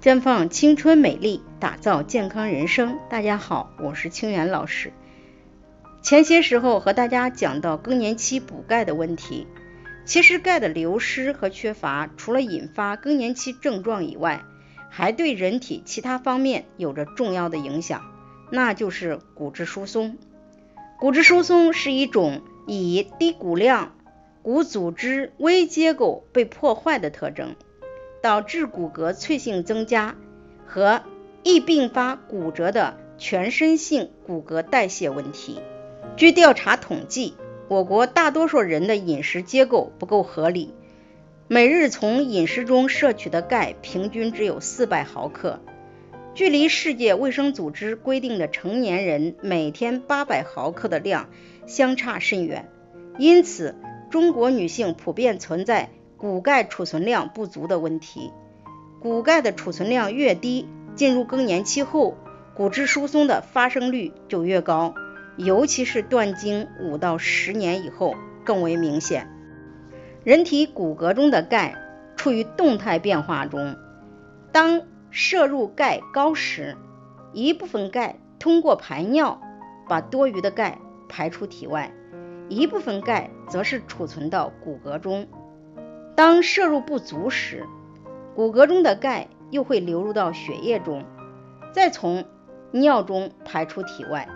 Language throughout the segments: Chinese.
绽放青春美丽，打造健康人生。大家好，我是清源老师。前些时候和大家讲到更年期补钙的问题。其实钙的流失和缺乏，除了引发更年期症状以外，还对人体其他方面有着重要的影响，那就是骨质疏松。骨质疏松是一种以低骨量、骨组织微结构被破坏的特征。导致骨骼脆性增加和易并发骨折的全身性骨骼代谢问题。据调查统计，我国大多数人的饮食结构不够合理，每日从饮食中摄取的钙平均只有四百毫克，距离世界卫生组织规定的成年人每天八百毫克的量相差甚远。因此，中国女性普遍存在。骨钙储存量不足的问题，骨钙的储存量越低，进入更年期后，骨质疏松的发生率就越高，尤其是断经五到十年以后更为明显。人体骨骼中的钙处于动态变化中，当摄入钙高时，一部分钙通过排尿把多余的钙排出体外，一部分钙则是储存到骨骼中。当摄入不足时，骨骼中的钙又会流入到血液中，再从尿中排出体外。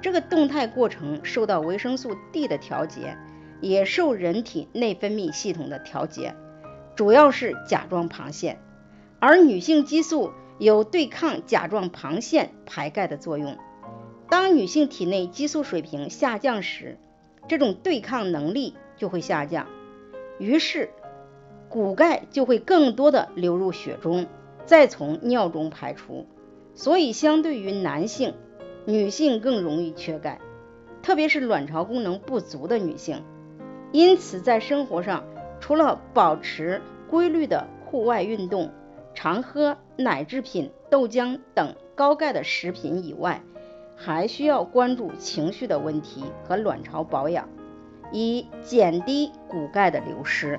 这个动态过程受到维生素 D 的调节，也受人体内分泌系统的调节，主要是甲状旁腺。而女性激素有对抗甲状旁腺排钙的作用。当女性体内激素水平下降时，这种对抗能力就会下降，于是。骨钙就会更多的流入血中，再从尿中排出，所以相对于男性，女性更容易缺钙，特别是卵巢功能不足的女性。因此，在生活上，除了保持规律的户外运动，常喝奶制品、豆浆等高钙的食品以外，还需要关注情绪的问题和卵巢保养，以减低骨钙的流失。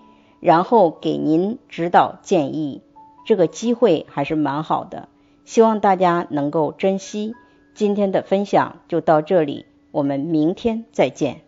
然后给您指导建议，这个机会还是蛮好的，希望大家能够珍惜。今天的分享就到这里，我们明天再见。